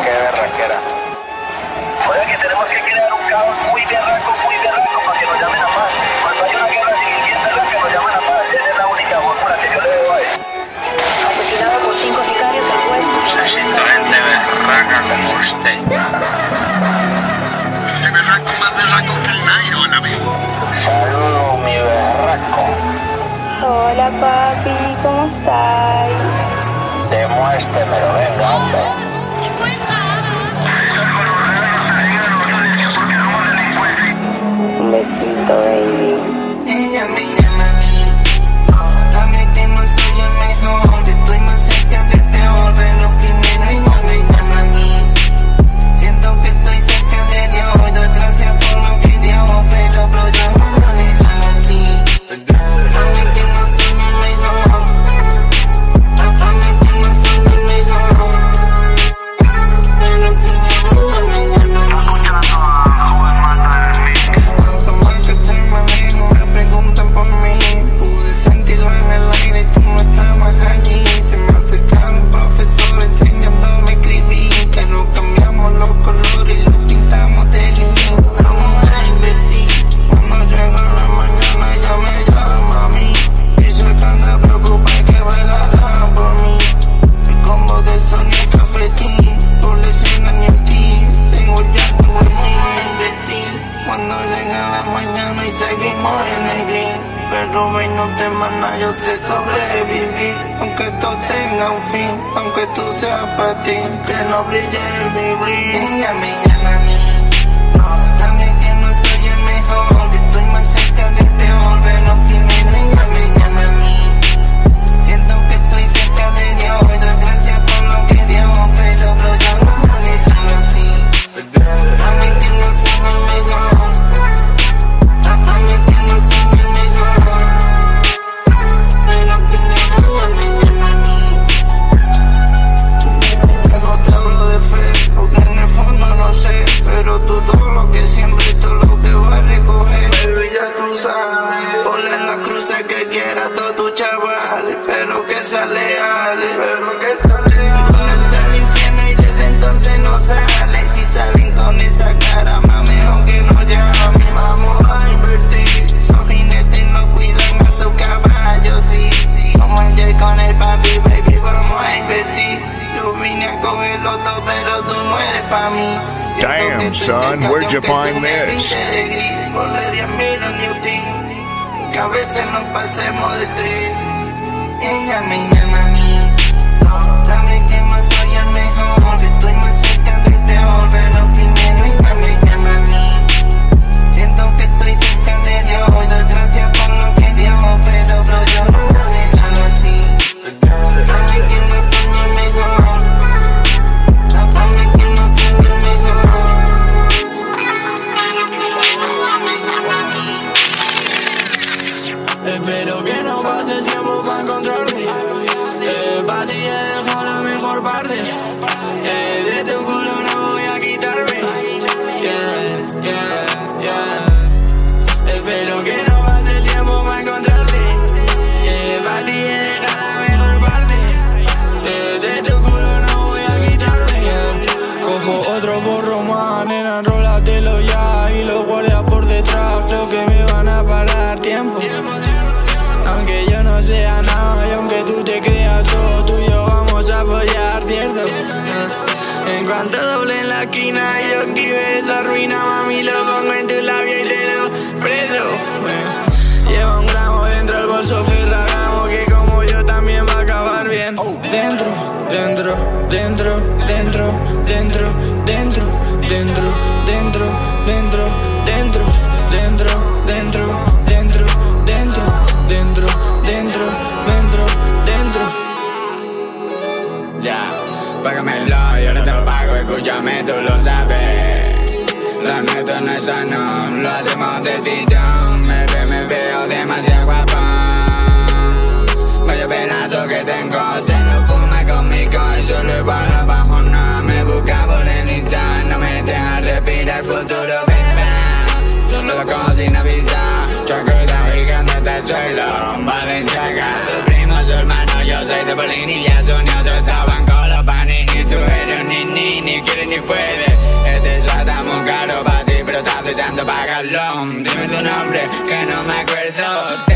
qué berraquera. O sea que tenemos que crear un caos muy berraco, muy berraco para que nos llamen a paz. Cuando hay una guerra civil bien berraca, que nos llaman a paz. Esa es la única fórmula que yo le veo a él. Asesinado por cinco sicarios el juez. Necesito gente berraca como usted. Ese berraco más berraco que el Nairon, amigo. Saludo, mi berraco. Hola, papi, ¿cómo estás? Demuéstremelo, venga, hombre. Making the rain. que nos pasemos de tres. Ella me llama a mí. Dame que más soy el mejor. Estoy más cerca del peor, pero primero ella me llama a mí. Siento que estoy cerca de Dios. Doy gracias por lo que Dios, pero bro, yo. máquina y aquí ves arruina, mami, loco. con Balenciaga Sus primos, sus hermanos, yo soy de Polinilla Son y otros estaban con los panis. Y tú eres ni ni, ni quieres ni puedes Este show muy caro para ti Pero estás deseando pagarlo. Dime tu nombre, que no me acuerdo.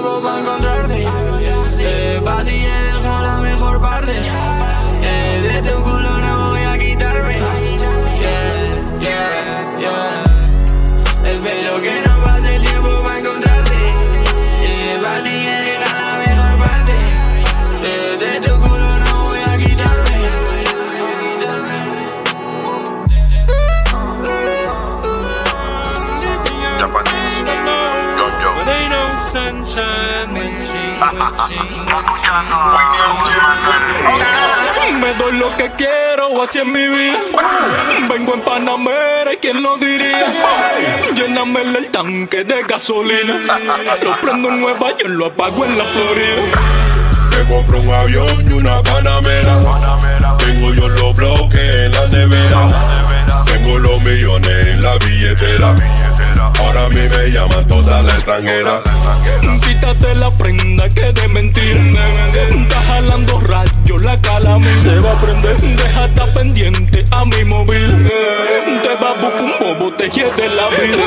Tiempo para encontrarte. Me doy lo que quiero, así es mi vida. Vengo en Panamera, ¿y quién lo diría? Lléname el tanque de gasolina. Lo prendo en Nueva York, lo apago en la Florida. Me compro un avión y una panamera. Tengo yo los bloques en la nevera. Tengo los millones en la billetera. Ahora a mí me llaman toda la extranjera. Quítate la prenda que de mentira. Estás jalando rayos, la cala se va a prender. Deja estar pendiente a mi móvil. Te va a buscar un bobo, te de la vida.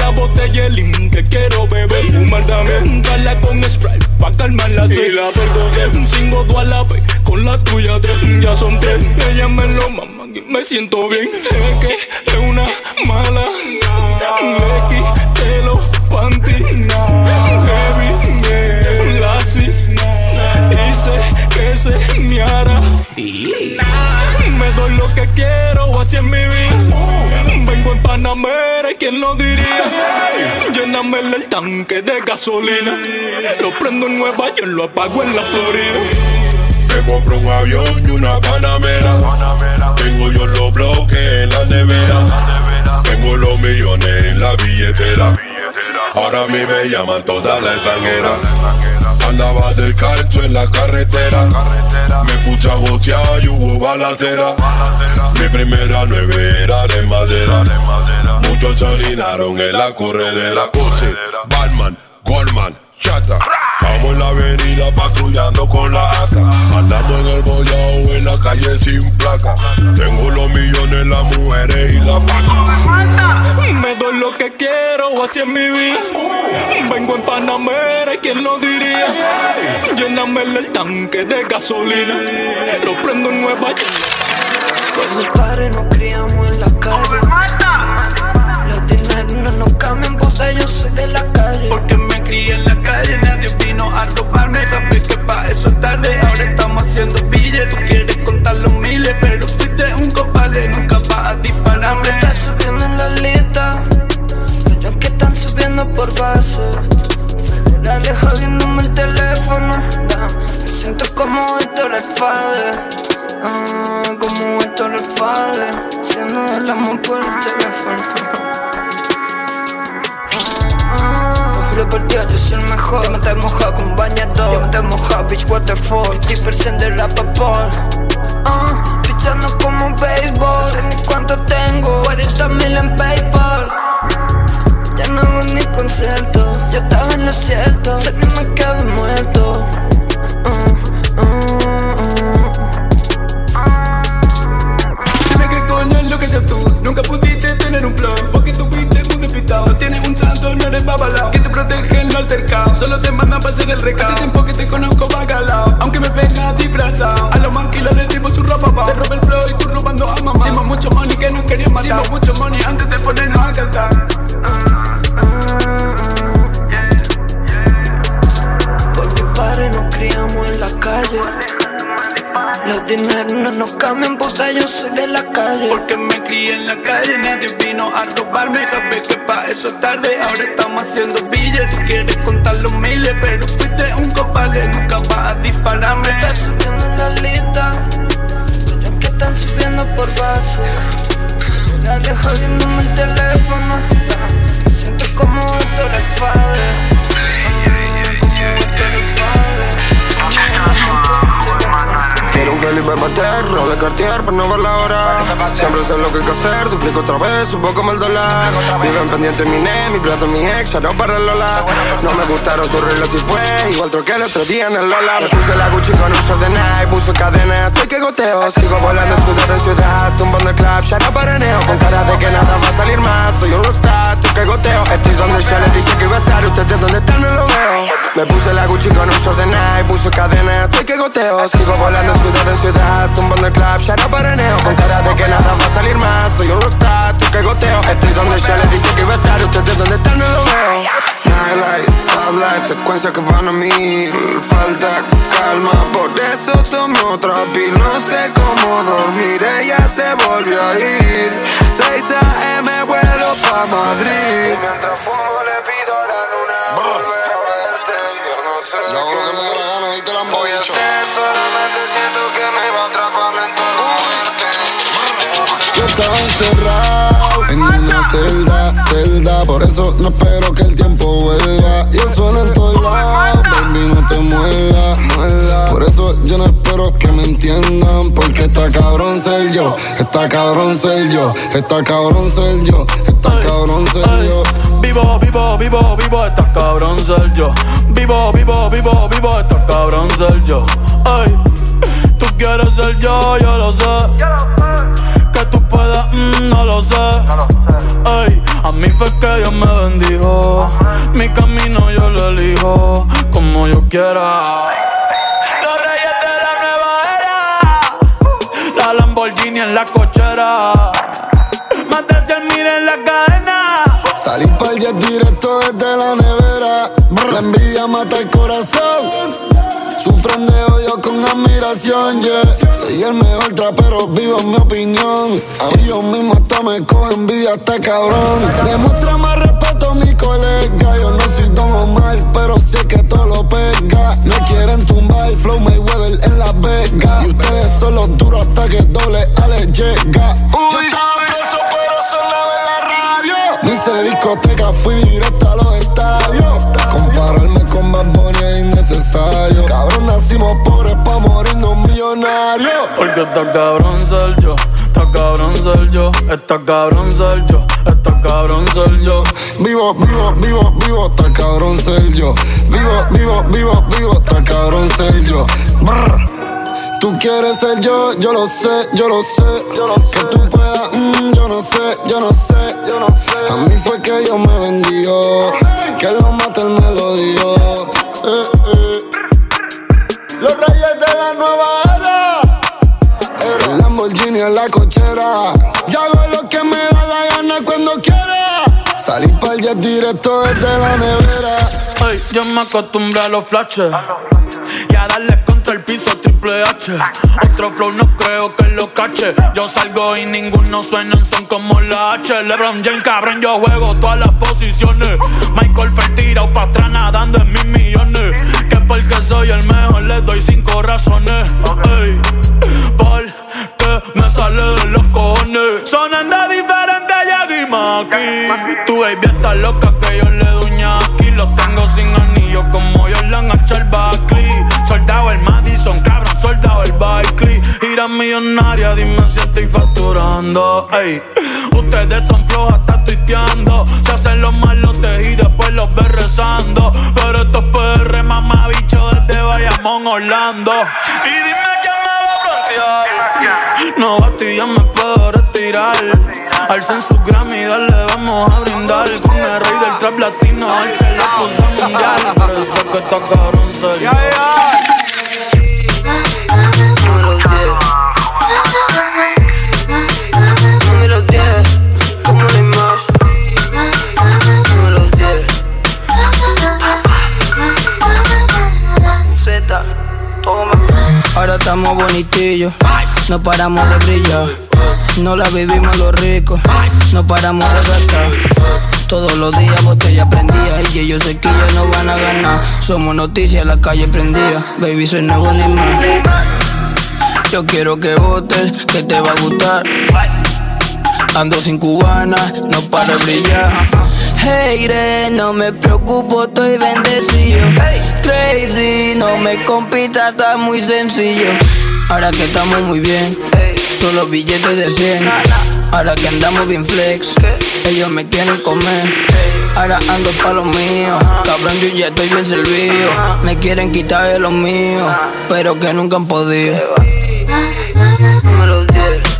La botella lim que quiero beber. Fumar dame, dale con spray pa' calmar la sed. La verdad, cinco a la vez. Con la tuya tres, ya son tres. Ella me lo mama y me siento bien. Es que es una mala. Le quité los panty. Heavy, yeah. Lassie. Hice que se miara. Me doy lo que quiero, así es mi vida. Vengo en Panamera, ¿y quién lo diría? Lléname el tanque de gasolina. Lo prendo en Nueva York, lo apago en la Florida. Me compro un avión y una panamera. Tengo yo los bloques en la nevera. Tengo los millones en la billetera. Ahora a mí me llaman toda la extranjera. Andaba del calcio en la carretera. Me escucha gotear y hubo balacera. Mi primera nevera de madera. Muchos se orinaron en la corredera. Coche, Batman, Goldman, Estamos en la avenida patrullando con la AK. Andamos en el bollao en la calle sin placa. Tengo los millones, las mujeres y la paca. Me doy lo que quiero, así es mi vida. Vengo en Panamera, ¿y quién lo diría? Lléname el tanque de gasolina. Lo prendo en Nueva York. Con mi padre nos criamos en la calle. Los dineros no nos cambian porque yo soy de la calle. Porque me crié en la calle, nadie vino a robarme. Sabes que pa' eso es tarde, ahora estamos haciendo billetes. Tú quieres contar los miles, pero fuiste un copale, nunca vas a dispararme. Estás subiendo en la lista, los que están subiendo por base. Federales jodiéndome el teléfono. Me siento como Héctor el Fader. Ah, como Héctor el Fader. Haciendo el amor por el teléfono. Juro por yo soy el mejor. Yo me te mojado con bañador. Yo me te mojado, bitch, waterfall 50% de rapapol uh, Pichando como béisbol No sé ni cuánto tengo 40 mil en Paypal. Ya no hago ni concierto Yo estaba en lo cierto. Sé que me quedé muerto Felipe Louis Vuitton, Rolex Cartier, para no ver la hora. Siempre sé lo que hay que hacer, duplico otra vez, subo como el dólar. Viven pendiente mi ne, mi plato, mi ex, ya no para el Lola. No me gustaron sus reglas y fue, igual troqué el otro día en el Lola. Me puse la Gucci con un short de Nike, puso cadena, estoy que goteo. Sigo volando ciudad en ciudad, tumbando el club, ya no paraneo. Con cara de que nada va a salir más, soy un rockstar, estoy que goteo. Estoy donde ya les dije que iba a estar, ustedes donde están no lo veo. Me puse la Gucci con un short de Nike, puso cadena, estoy que goteo. Sigo volando ciudad en ciudad, tumbando el club, ya paraneo. Con cara de que nada va a salir más, soy un rockstar, estoy que goteo. Estoy donde ya les dije que iba a estar, ustedes donde están no lo veo. Nightlight, top life, secuencias que van a mil Falta calma, por eso tomo otra pil No sé cómo dormir, ella se volvió a ir 6 a.m. vuelo pa' Madrid Mientras fumo le pido Por eso no espero que el tiempo vuelva Yo sueno en todos lados, baby no te muevas Por eso yo no espero que me entiendan Porque está cabrón ser yo, está cabrón ser yo Está cabrón ser yo, está cabrón ser yo Vivo, vivo, vivo, vivo, está cabrón ser yo. Vivo, vivo, vivo, vivo, está cabrón ser yo. Ay, tú quieres ser yo, yo lo sé. Que tú puedas, mm, no lo sé. Ay, a mí fue que Dios me bendijo. Mi camino yo lo elijo como yo quiera. Los reyes de la nueva era. La Lamborghini en la cochera. Más de 100 mil en la cadena. Salí pa'l jet directo desde la nevera. La envidia mata el corazón. Sufren de con admiración, yeah. Soy el mejor trapero, vivo en mi opinión. Y yo mismo hasta me cojo envidia, está cabrón. Demuestra más respeto a mi colega. Yo no soy Don Omar, pero sé que todo lo pega. Me quieren tumbar, Flow Mayweather en Las Vegas. Y ustedes son los duros hasta que doble Ale llega. Uy, preso, pero sonaba en la radio. No hice discoteca, fui directo a los estadios. Compararme con Bad Bunny es innecesario. Cabrón, nacimos pobres pa' morirnos millonarios. Porque está cabrón ser yo, está cabrón ser yo, está cabrón ser yo, está cabrón ser yo. Vivo, vivo, vivo, vivo, está cabrón ser yo. Vivo, vivo, vivo, vivo, está cabrón ser yo. Brr. Tú quieres ser yo, yo lo sé, yo lo sé. Que tú puedas, mm, yo no sé, yo no sé, yo no sé. A mí fue que Dios me bendijo. Que lo mate él me lo dio. Eh, eh. La nueva era. El Lamborghini en la cochera. Yo hago lo que me da la gana cuando quiera. Salí pa'l jet directo desde la nevera. Ay, yo me acostumbré a los flashes y a darle contra el piso triple H. Otro flow no creo que lo cache. Yo salgo y ninguno suena son como la H. LeBron James, cabrón, yo juego todas las posiciones. Michael Phelps tirado pa' atrás nadando en mis millones. Que porque soy el mejor le doy cinco razones. Ey, porque me sale de los cojones. Sonando diferente, ya dime aquí. Tu baby está loca que yo le doy aquí. Los tengo sin anillo como yo le han hecho el Buckley. Soldado el Madison, cabrón, soldado el Barkley. Gira millonaria, dime si estoy facturando. Ey, ustedes son flojas, está tuiteando. Se hacen los malotes y después los ves rezando. Pero estos PR, Bayamón, Orlando. Y dime quién me va a frontear. No ya me puedo retirar. Alcen su Grammy, dale, vamos a brindar. Con el rey del trap latino, el que le puso mundial. Por eso que está cabrón serio. Número 10. Ahora estamos bonitillos, no paramos de brillar. No la vivimos los ricos, no paramos de gastar. Todos los días botella prendía y ellos se ya no van a ganar. Somos noticias, la calle prendida. Baby, soy nuevo Neymar. Yo quiero que votes, que te va a gustar. Ando sin cubana, no para brillar. Hey, no me preocupo, estoy bendecido. Crazy, no me compitas, está muy sencillo. Ahora que estamos muy bien, solo billetes de 100. Ahora que andamos bien flex, ellos me quieren comer. Ahora ando pa' lo mío, cabrón, yo ya estoy bien servido. Me quieren quitar de lo mío, pero que nunca han podido. Número 10.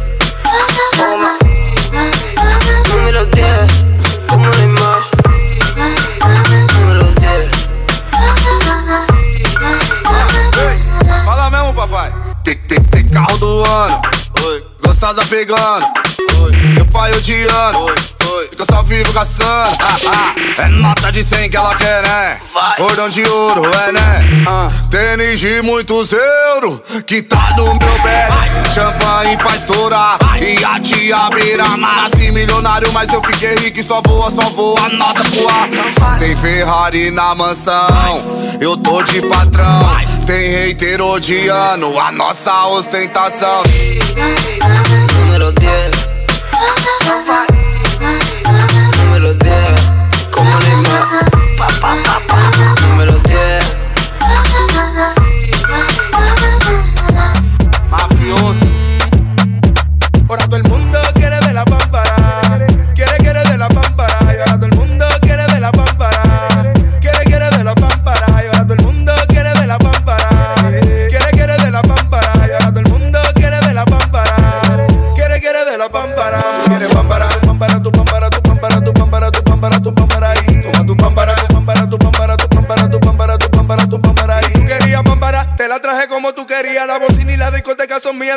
Carro do ano. Gostosa pegando. Meu pai odiando. Só vivo gastando. Ah, ah. É nota de 100 que ela quer, né? Cordão de ouro, é, né? Tênis de muitos euros. Que tá no meu pé. Champanhe pra estourar. E a tia beira Nasci milionário, mas eu fiquei rico e só voa, só voa nota pro ar. Tem Ferrari na mansão. Eu tô de patrão. Tem hater odiando a nossa ostentação. Número 10. pa, pa,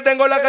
Tengo la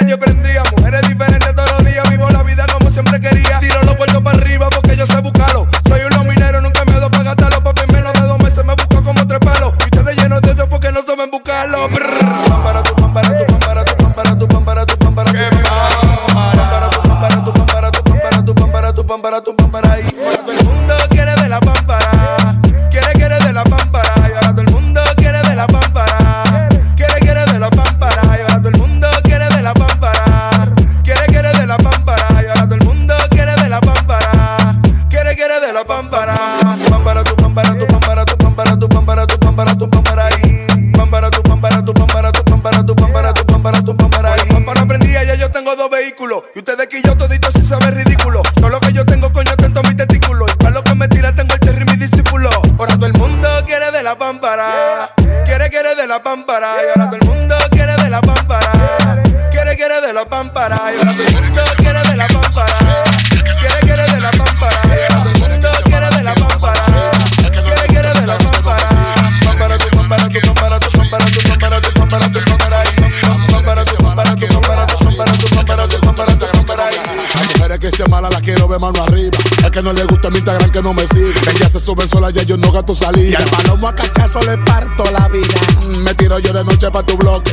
mano arriba. El que no le gusta mi Instagram que no me sigue. Ella se suben sola, ya yo no gasto salida. Y al palomo a cachazo le parto la vida. Me tiro yo de noche pa' tu bloque.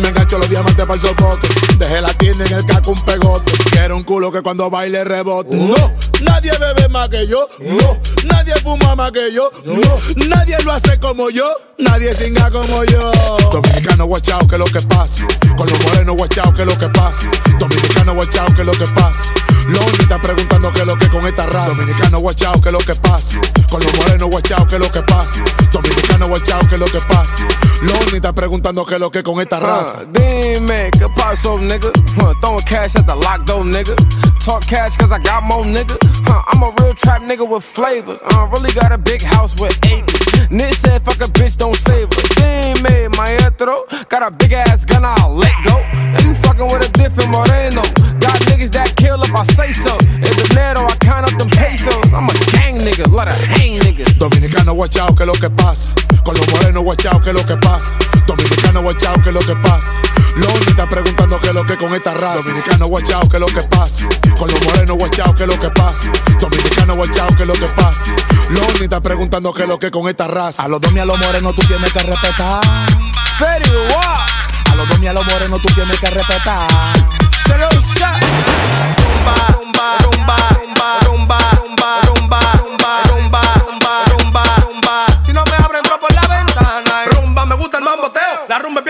Me engancho los diamantes para el sofoque. Dejé la tienda en el caco un pegote. Quiero un culo que cuando baile rebote. No, nadie bebe más que yo. No, nadie fuma más que yo. No, nadie lo hace como yo. Nadie singa como yo. Dominicano guachao, que lo que pasa. Con los morenos guachao, que lo que pasa. Dominicano guachao, que lo que pasa. Lonely está preguntando qué lo que con esta raza. Dominicano guachao, que lo que pasa. Con los morenos guachao, que lo que pasa. Dominicano guachao, que lo que pasa. Lonely está preguntando qué lo que con esta raza. Uh, Dime, ¿qué pasó, nigga? Huh, throwing cash at the lock door, nigga. Talk cash cause I got more, nigga. Huh, I'm a real trap nigga with flavor. I really got a big house with acres. Nick said, fuck a bitch, don't save her. Dime, maestro. Got a big ass gun, I'll let go. Guachao, que lo que pasa. Con los morenos guachao, que lo que pasa. Dominicano guachao, que lo que pasa. Lonely está preguntando qué lo que con esta raza. Dominicano guachao, que lo que pasa. Con los morenos guachao, que lo que pasa. Dominicano guachao, que lo que pasa. Lonely está preguntando qué lo que con esta raza. A los domi a los morenos tú tienes que respetar. A los domi a los morenos tú tienes que respetar. Se lo usa. La rumba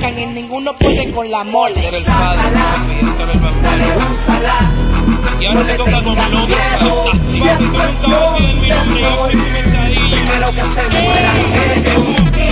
y ninguno puede con la mole. Era el padre. Y ahora te toca con el otro fantástico. Nunca vas a mi nombre, yo soy. Primero que se muera, eh, eh, eh.